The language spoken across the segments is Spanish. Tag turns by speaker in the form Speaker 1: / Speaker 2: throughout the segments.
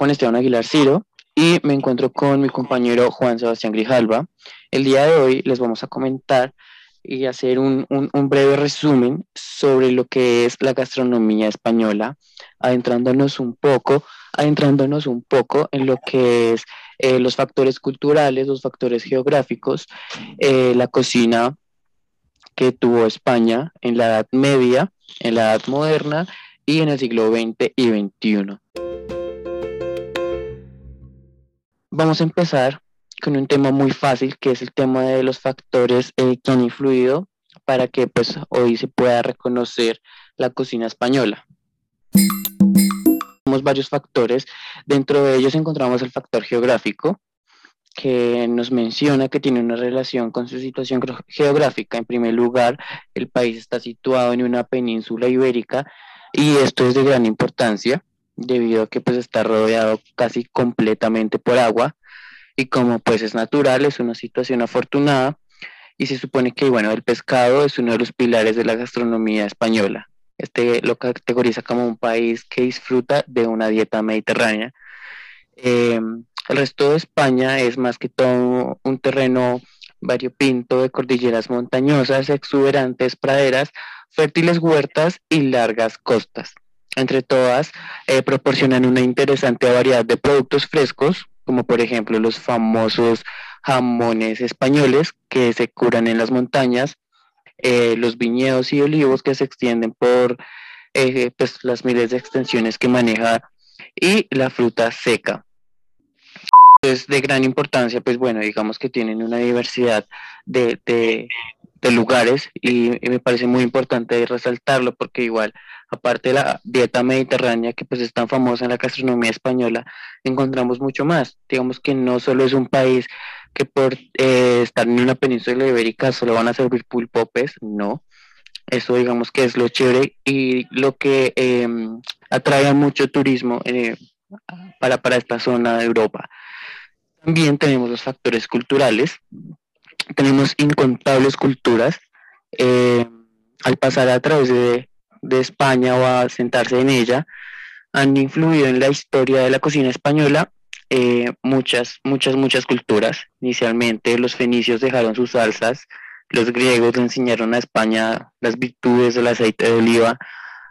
Speaker 1: Juan Esteban Aguilar Ciro y me encuentro con mi compañero Juan Sebastián Grijalva. El día de hoy les vamos a comentar y hacer un, breve resumen sobre lo que es la gastronomía española, adentrándonos un poco, adentrándonos un poco en lo que es eh, los factores culturales, los factores geográficos, eh, la cocina que tuvo España en la Edad Media, en la Edad Moderna y en el siglo XX y XXI. Vamos a empezar con un tema muy fácil, que es el tema de los factores eh, que han influido para que pues, hoy se pueda reconocer la cocina española. Tenemos varios factores, dentro de ellos encontramos el factor geográfico, que nos menciona que tiene una relación con su situación geográfica. En primer lugar, el país está situado en una península ibérica y esto es de gran importancia debido a que pues está rodeado casi completamente por agua y como pues es natural, es una situación afortunada y se supone que bueno, el pescado es uno de los pilares de la gastronomía española. Este lo categoriza como un país que disfruta de una dieta mediterránea. Em, el resto de España es más que todo un terreno variopinto de cordilleras montañosas, exuberantes praderas, fértiles huertas y largas costas. Entre todas, eh, proporcionan una interesante variedad de productos frescos, como por ejemplo los famosos jamones españoles que se curan en las montañas, eh, los viñedos y olivos que se extienden por eh, pues, las miles de extensiones que maneja y la fruta seca. Es de gran importancia, pues bueno, digamos que tienen una diversidad de, de lugares y, me parece muy importante resaltarlo porque igual, aparte de la dieta mediterránea que pues es tan famosa en la gastronomía española, encontramos mucho más. Digamos que no solo es un país que por eh, estar en una península ibérica solo van a servir pulpopes, no. Eso digamos que es lo chévere y lo que em, atrae mucho turismo eh, para, para esta zona de Europa. También tenemos los factores culturales, tenemos incontables culturas. Eh, al pasar a través de, España o a sentarse en ella, han influido en la historia de la cocina española eh, muchas, muchas, muchas culturas. Inicialmente los fenicios dejaron sus salsas, los griegos enseñaron a España las virtudes del aceite de oliva,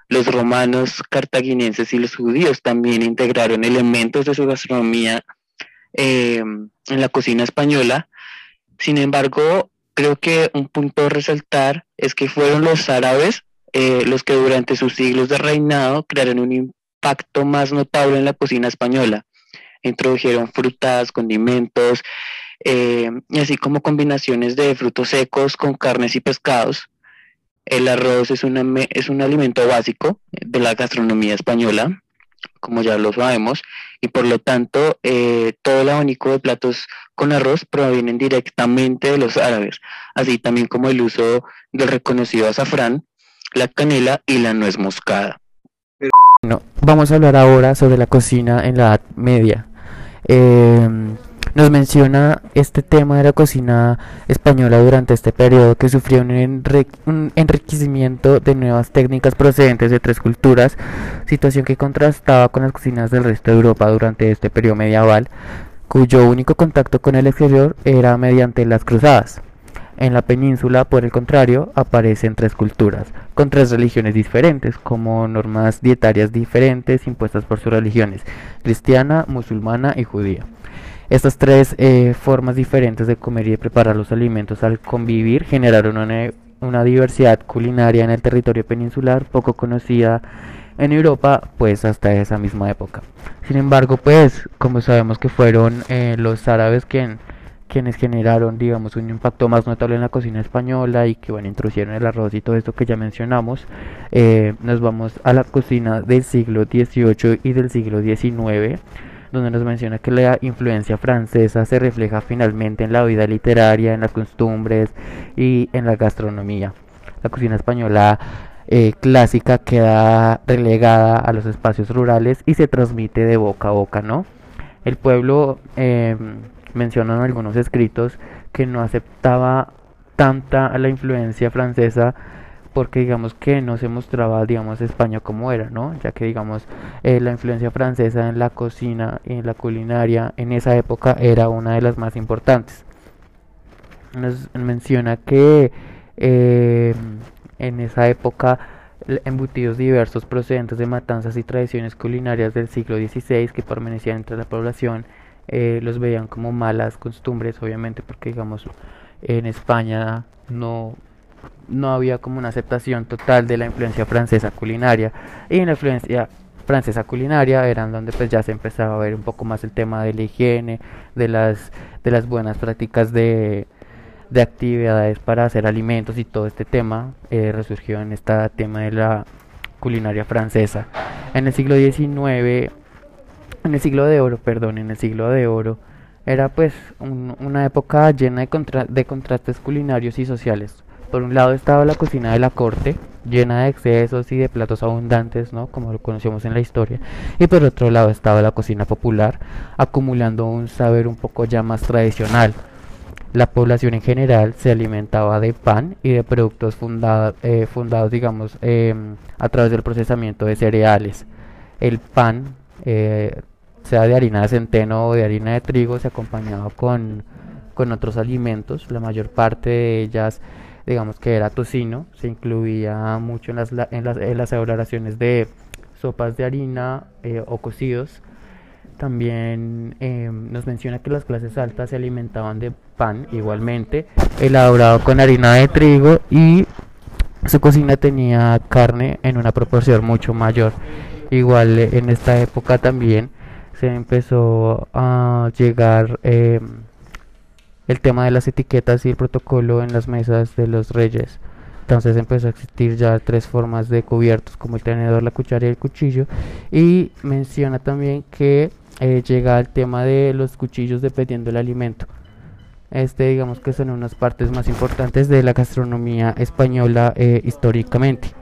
Speaker 1: los romanos, cartagineses y los judíos también integraron elementos de su gastronomía eh, en la cocina española sin embargo, creo que un punto a resaltar es que fueron los árabes eh, los que durante sus siglos de reinado crearon un impacto más notable en la cocina española. Introdujeron frutas, condimentos, eh, así como combinaciones de frutos secos con carnes y pescados. El arroz es, es un alimento básico de la gastronomía española como ya lo sabemos, y por lo tanto eh, todo el abanico de platos con arroz provienen directamente de los árabes, así también como el uso del reconocido azafrán, la canela y la nuez moscada.
Speaker 2: Bueno, vamos a hablar ahora sobre la cocina en la Edad Media. Eh, nos menciona este tema de la cocina española durante este periodo que sufrió un, enriquecimiento de nuevas técnicas procedentes de tres culturas, situación que contrastaba con las cocinas del resto de Europa durante este periodo medieval, cuyo único contacto con el exterior era mediante las cruzadas. En la península, por el contrario, aparecen tres culturas, con tres religiones diferentes, como normas dietarias diferentes impuestas por sus religiones, cristiana, musulmana y judía. Estas tres eh, formas diferentes de comer y de preparar los alimentos al convivir generaron una, diversidad culinaria en el territorio peninsular poco conocida en Europa pues hasta esa misma época. Sin embargo pues como sabemos que fueron eh, los árabes quienes generaron digamos un impacto más notable en la cocina española y que bueno introdujeron el arroz y todo esto que ya mencionamos eh, nos vamos a la cocina del siglo XVIII y del siglo XIX donde nos menciona que la influencia francesa se refleja finalmente en la vida literaria, en las costumbres y en la gastronomía. La cocina española eh, clásica queda relegada a los espacios rurales y se transmite de boca a boca, ¿no? El pueblo eh, menciona en algunos escritos que no aceptaba tanta la influencia francesa
Speaker 1: porque digamos que no se mostraba digamos España como era no ya que digamos eh, la influencia francesa en la cocina en la culinaria en esa época era una de las más importantes. Nos menciona que eh, en esa época embutidos diversos procedentes de matanzas y tradiciones culinarias del siglo XVI que permanecían entre la población eh, los veían como malas costumbres obviamente porque digamos en España no no había como una aceptación total de la influencia francesa culinaria y en la influencia francesa culinaria eran donde pues ya se empezaba a ver un poco más el tema de la higiene, de las de las buenas prácticas de, de actividades para hacer alimentos y todo este tema eh, resurgió en este tema de la culinaria francesa. En el siglo XIX, en el siglo de oro, perdón, en el siglo de oro, era pues una época llena de, de contrastes culinarios y sociales. Por un lado estaba la cocina de la corte, llena de excesos y de platos abundantes, ¿no? como lo conocemos en la historia. Y por otro lado estaba la cocina popular, acumulando un saber un poco ya más tradicional. La población en general se alimentaba de pan y de productos eh, fundados, digamos, em, a través del procesamiento de cereales. El pan, eh, sea de harina de centeno o de harina de trigo, se acompañaba con, con otros alimentos, la mayor parte de ellas digamos que era tocino, se incluía mucho en las, en las, en las elaboraciones de sopas de harina eh, o cocidos. También em, nos menciona que las clases altas se alimentaban de pan igualmente, elaborado con harina de trigo y su cocina tenía carne en una proporción mucho mayor. Igual eh, en esta época también se empezó a llegar eh, el tema de las etiquetas y el protocolo en las mesas de los reyes. Entonces empezó a existir ya tres formas de cubiertos como el tenedor, la cuchara y el cuchillo. Y menciona también que eh, llega el tema de los cuchillos dependiendo del alimento. Este digamos que son unas partes más importantes de la gastronomía española eh, históricamente.